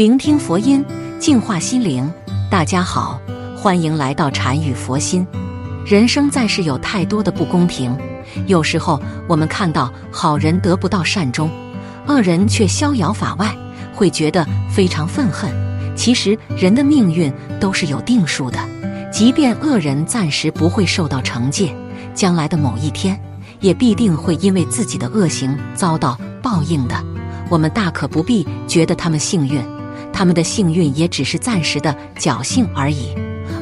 聆听佛音，净化心灵。大家好，欢迎来到禅语佛心。人生在世有太多的不公平，有时候我们看到好人得不到善终，恶人却逍遥法外，会觉得非常愤恨。其实人的命运都是有定数的，即便恶人暂时不会受到惩戒，将来的某一天，也必定会因为自己的恶行遭到报应的。我们大可不必觉得他们幸运，他们的幸运也只是暂时的侥幸而已。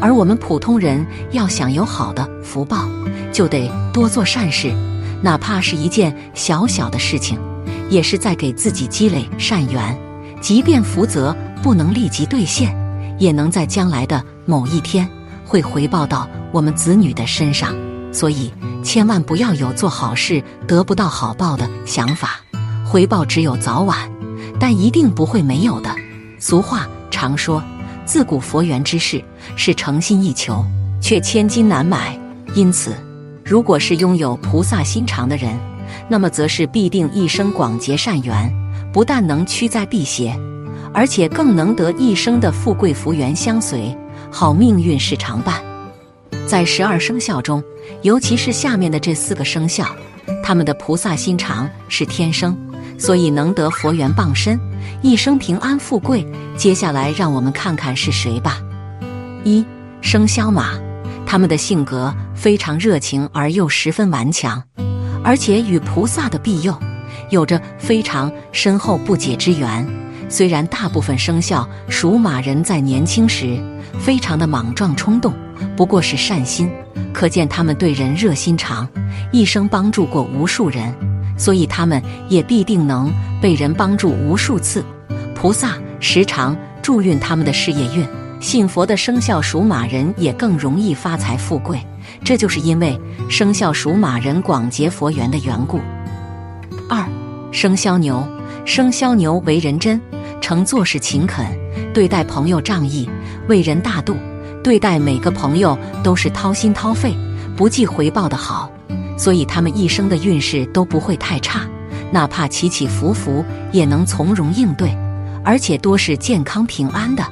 而我们普通人要想有好的福报，就得多做善事，哪怕是一件小小的事情，也是在给自己积累善缘。即便福泽不能立即兑现，也能在将来的某一天会回报到我们子女的身上。所以，千万不要有做好事得不到好报的想法。回报只有早晚，但一定不会没有的。俗话常说：“自古佛缘之事，是诚心意求，却千金难买。”因此，如果是拥有菩萨心肠的人，那么则是必定一生广结善缘，不但能驱灾避邪，而且更能得一生的富贵福缘相随，好命运是常伴。在十二生肖中，尤其是下面的这四个生肖，他们的菩萨心肠是天生。所以能得佛缘傍身，一生平安富贵。接下来让我们看看是谁吧。一生肖马，他们的性格非常热情而又十分顽强，而且与菩萨的庇佑有着非常深厚不解之缘。虽然大部分生肖属马人在年轻时非常的莽撞冲动，不过是善心，可见他们对人热心肠，一生帮助过无数人。所以他们也必定能被人帮助无数次，菩萨时常助运他们的事业运。信佛的生肖属马人也更容易发财富贵，这就是因为生肖属马人广结佛缘的缘故。二生肖牛，生肖牛为人真诚，做事勤恳，对待朋友仗义，为人大度，对待每个朋友都是掏心掏肺，不计回报的好。所以他们一生的运势都不会太差，哪怕起起伏伏也能从容应对，而且多是健康平安的，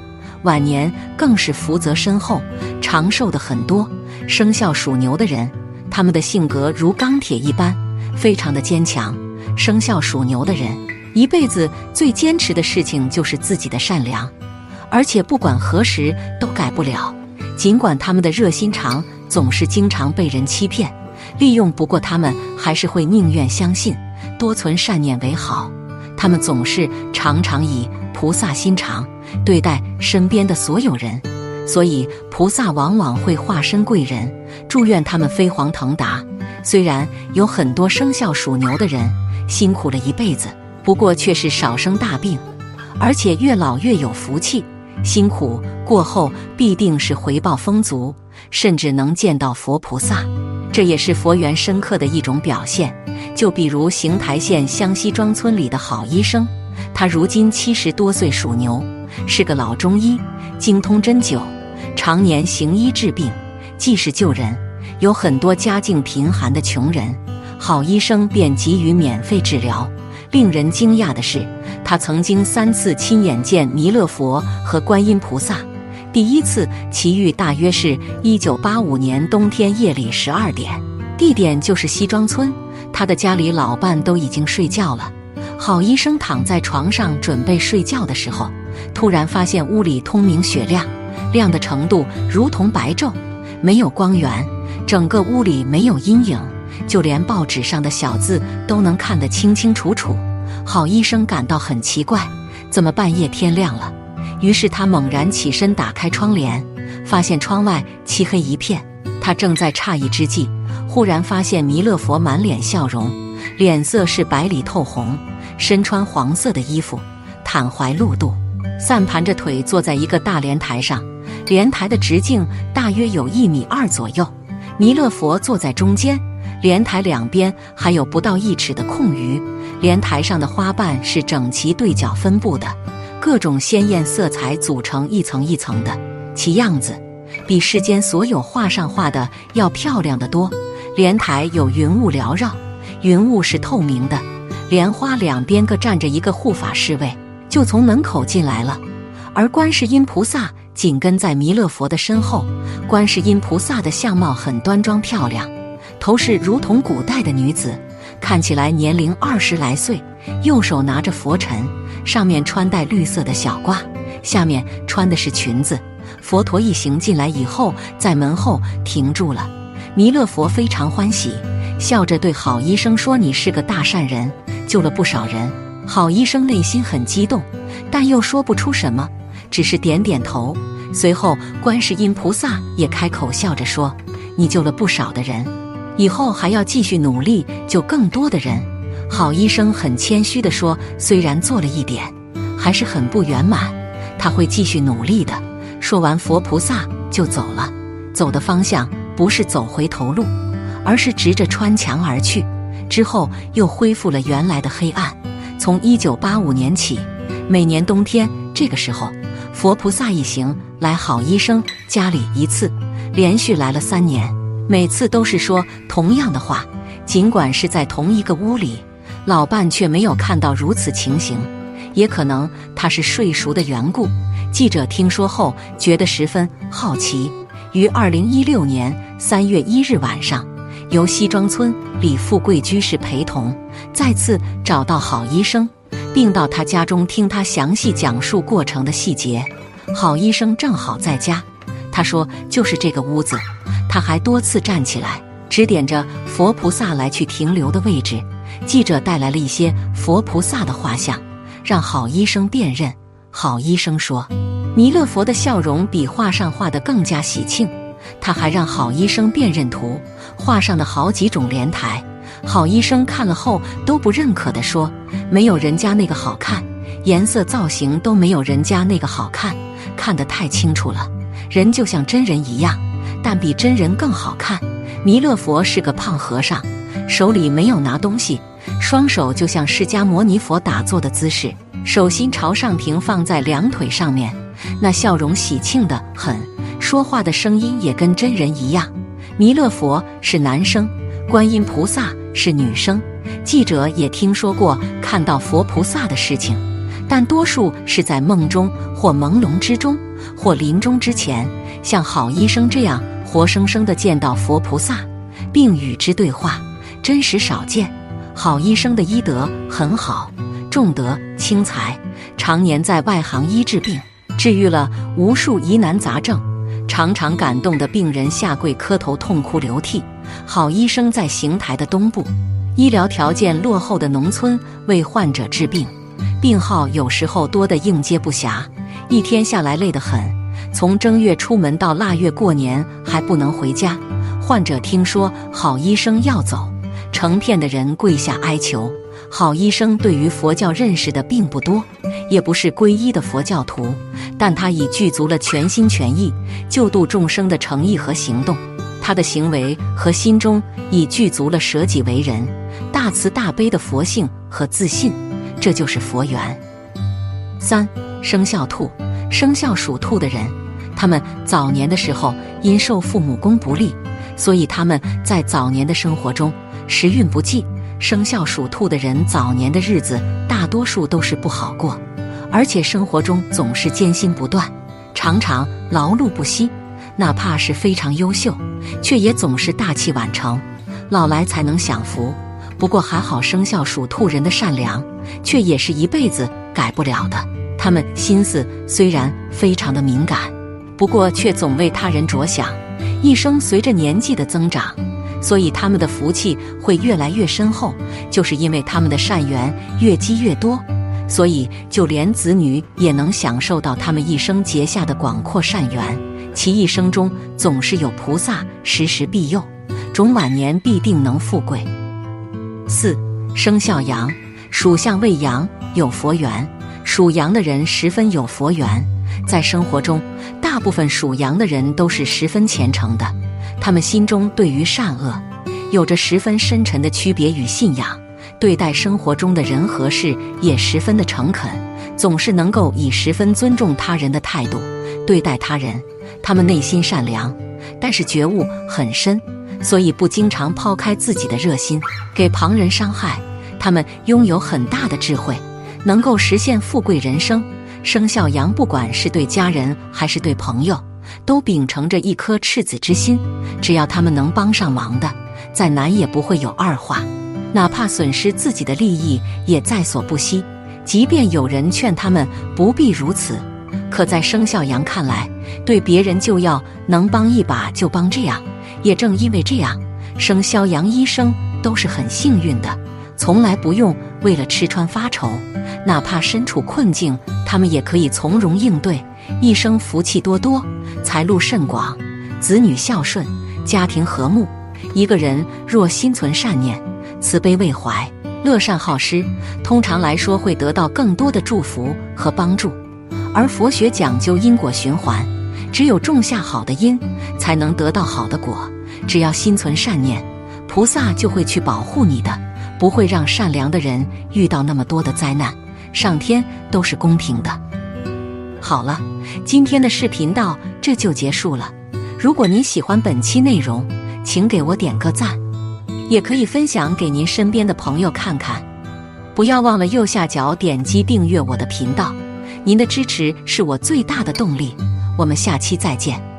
晚年更是福泽深厚，长寿的很多。生肖属牛的人，他们的性格如钢铁一般，非常的坚强。生肖属牛的人一辈子最坚持的事情就是自己的善良，而且不管何时都改不了。尽管他们的热心肠总是经常被人欺骗。利用不过他们，还是会宁愿相信，多存善念为好。他们总是常常以菩萨心肠对待身边的所有人，所以菩萨往往会化身贵人，祝愿他们飞黄腾达。虽然有很多生肖属牛的人辛苦了一辈子，不过却是少生大病，而且越老越有福气。辛苦过后必定是回报丰足，甚至能见到佛菩萨。这也是佛缘深刻的一种表现。就比如邢台县香西庄村里的郝医生，他如今七十多岁，属牛，是个老中医，精通针灸，常年行医治病，济世救人。有很多家境贫寒的穷人，好医生便给予免费治疗。令人惊讶的是，他曾经三次亲眼见弥勒佛和观音菩萨。第一次奇遇大约是一九八五年冬天夜里十二点，地点就是西庄村。他的家里老伴都已经睡觉了，郝医生躺在床上准备睡觉的时候，突然发现屋里通明雪亮，亮的程度如同白昼，没有光源，整个屋里没有阴影，就连报纸上的小字都能看得清清楚楚。郝医生感到很奇怪，怎么半夜天亮了？于是他猛然起身，打开窗帘，发现窗外漆黑一片。他正在诧异之际，忽然发现弥勒佛满脸笑容，脸色是白里透红，身穿黄色的衣服，袒怀露肚，散盘着腿坐在一个大莲台上，莲台的直径大约有一米二左右。弥勒佛坐在中间，莲台两边还有不到一尺的空余。莲台上的花瓣是整齐对角分布的。各种鲜艳色彩组成一层一层的，其样子比世间所有画上画的要漂亮的多。莲台有云雾缭绕，云雾是透明的。莲花两边各站着一个护法侍卫，就从门口进来了。而观世音菩萨紧跟在弥勒佛的身后。观世音菩萨的相貌很端庄漂亮，头饰如同古代的女子，看起来年龄二十来岁。右手拿着佛尘，上面穿戴绿色的小褂，下面穿的是裙子。佛陀一行进来以后，在门后停住了。弥勒佛非常欢喜，笑着对好医生说：“你是个大善人，救了不少人。”好医生内心很激动，但又说不出什么，只是点点头。随后，观世音菩萨也开口笑着说：“你救了不少的人，以后还要继续努力救更多的人。”好医生很谦虚地说：“虽然做了一点，还是很不圆满，他会继续努力的。”说完，佛菩萨就走了。走的方向不是走回头路，而是直着穿墙而去。之后又恢复了原来的黑暗。从一九八五年起，每年冬天这个时候，佛菩萨一行来好医生家里一次，连续来了三年，每次都是说同样的话。尽管是在同一个屋里。老伴却没有看到如此情形，也可能他是睡熟的缘故。记者听说后觉得十分好奇，于二零一六年三月一日晚上，由西庄村李富贵居士陪同，再次找到郝医生，并到他家中听他详细讲述过程的细节。郝医生正好在家，他说就是这个屋子。他还多次站起来指点着佛菩萨来去停留的位置。记者带来了一些佛菩萨的画像，让好医生辨认。好医生说，弥勒佛的笑容比画上画的更加喜庆。他还让好医生辨认图，画上的好几种莲台。好医生看了后都不认可的说：“没有人家那个好看，颜色造型都没有人家那个好看，看得太清楚了，人就像真人一样，但比真人更好看。”弥勒佛是个胖和尚，手里没有拿东西。双手就像释迦牟尼佛打坐的姿势，手心朝上平放在两腿上面，那笑容喜庆的很，说话的声音也跟真人一样。弥勒佛是男生，观音菩萨是女生。记者也听说过看到佛菩萨的事情，但多数是在梦中或朦胧之中，或临终之前，像好医生这样活生生的见到佛菩萨，并与之对话，真实少见。好医生的医德很好，重德轻财，常年在外行医治病，治愈了无数疑难杂症，常常感动的病人下跪磕头痛哭流涕。好医生在邢台的东部，医疗条件落后的农村为患者治病，病号有时候多得应接不暇，一天下来累得很。从正月出门到腊月过年还不能回家，患者听说好医生要走。成片的人跪下哀求，好医生对于佛教认识的并不多，也不是皈依的佛教徒，但他已具足了全心全意救度众生的诚意和行动。他的行为和心中已具足了舍己为人、大慈大悲的佛性和自信，这就是佛缘。三生肖兔，生肖属兔的人，他们早年的时候因受父母宫不利，所以他们在早年的生活中。时运不济，生肖属兔的人早年的日子大多数都是不好过，而且生活中总是艰辛不断，常常劳碌不息。哪怕是非常优秀，却也总是大器晚成，老来才能享福。不过还好，生肖属兔人的善良，却也是一辈子改不了的。他们心思虽然非常的敏感，不过却总为他人着想，一生随着年纪的增长。所以他们的福气会越来越深厚，就是因为他们的善缘越积越多，所以就连子女也能享受到他们一生结下的广阔善缘。其一生中总是有菩萨时时庇佑，终晚年必定能富贵。四生肖羊，属相为羊，有佛缘。属羊的人十分有佛缘，在生活中，大部分属羊的人都是十分虔诚的。他们心中对于善恶有着十分深沉的区别与信仰，对待生活中的人和事也十分的诚恳，总是能够以十分尊重他人的态度对待他人。他们内心善良，但是觉悟很深，所以不经常抛开自己的热心给旁人伤害。他们拥有很大的智慧，能够实现富贵人生，生肖羊不管是对家人还是对朋友，都秉承着一颗赤子之心，只要他们能帮上忙的，再难也不会有二话，哪怕损失自己的利益也在所不惜。即便有人劝他们不必如此，可在生肖羊看来，对别人就要能帮一把就帮。这样，也正因为这样，生肖羊医生都是很幸运的，从来不用为了吃穿发愁，哪怕身处困境，他们也可以从容应对，一生福气多多，财路甚广，子女孝顺，家庭和睦。一个人若心存善念，慈悲为怀。乐善好施，通常来说会得到更多的祝福和帮助。而佛学讲究因果循环，只有种下好的因，才能得到好的果。只要心存善念，菩萨就会去保护你的，不会让善良的人遇到那么多的灾难。上天都是公平的。好了，今天的视频到这就结束了。如果您喜欢本期内容，请给我点个赞。也可以分享给您身边的朋友看看，不要忘了右下角点击订阅我的频道，您的支持是我最大的动力。我们下期再见。